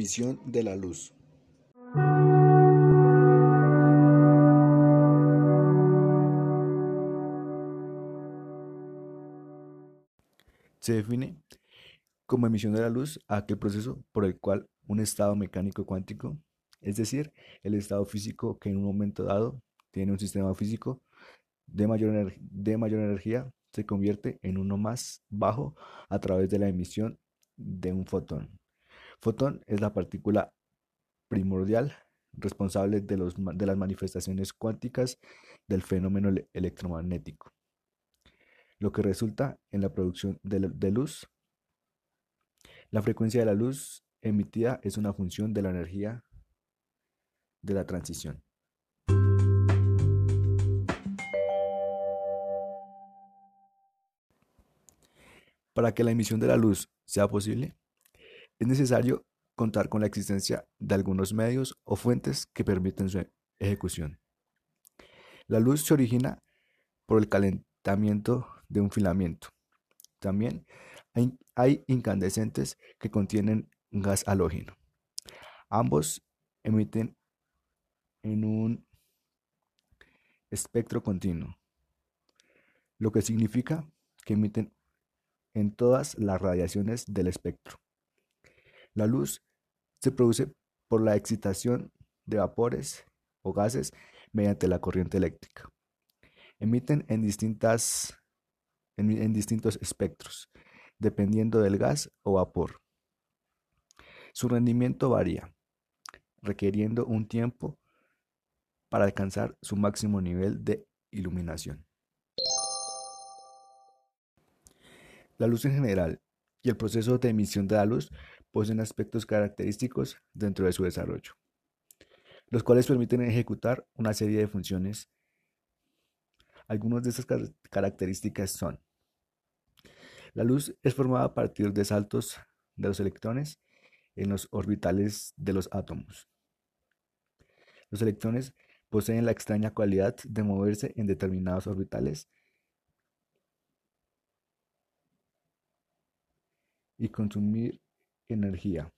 Emisión de la luz. Se define como emisión de la luz aquel proceso por el cual un estado mecánico cuántico, es decir, el estado físico que en un momento dado tiene un sistema físico de mayor energía, se convierte en uno más bajo a través de la emisión de un fotón. Fotón es la partícula primordial responsable de, los, de las manifestaciones cuánticas del fenómeno electromagnético, lo que resulta en la producción de luz. La frecuencia de la luz emitida es una función de la energía de la transición. Para que la emisión de la luz sea posible, es necesario contar con la existencia de algunos medios o fuentes que permiten su ejecución. La luz se origina por el calentamiento de un filamento. También hay, incandescentes que contienen gas halógeno. Ambos emiten en un espectro continuo, lo que significa que emiten en todas las radiaciones del espectro. La luz se produce por la excitación de vapores o gases mediante la corriente eléctrica. Emiten en, distintas, en, distintos espectros, dependiendo del gas o vapor. Su rendimiento varía, requiriendo un tiempo para alcanzar su máximo nivel de iluminación. La luz en general y el proceso de emisión de la luz poseen aspectos característicos dentro de su desarrollo, los cuales permiten ejecutar una serie de funciones. Algunas de estas características son la luz es formada a partir de saltos de los electrones en los orbitales de los átomos. Los electrones poseen la extraña cualidad de moverse en determinados orbitales y consumir energía.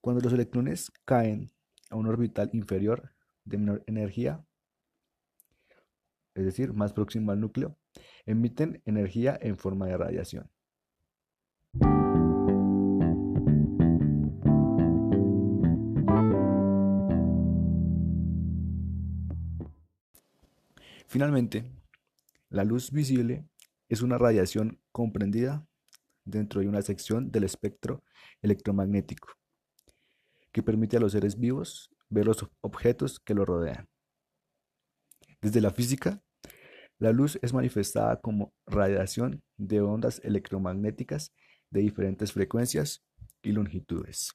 Cuando los electrones caen a un orbital inferior de menor energía, es decir, más próximo al núcleo, emiten energía en forma de radiación. Finalmente, la luz visible es una radiación comprendida dentro de una sección del espectro electromagnético que permite a los seres vivos ver los objetos que lo rodean. Desde la física, la luz es manifestada como radiación de ondas electromagnéticas de diferentes frecuencias y longitudes.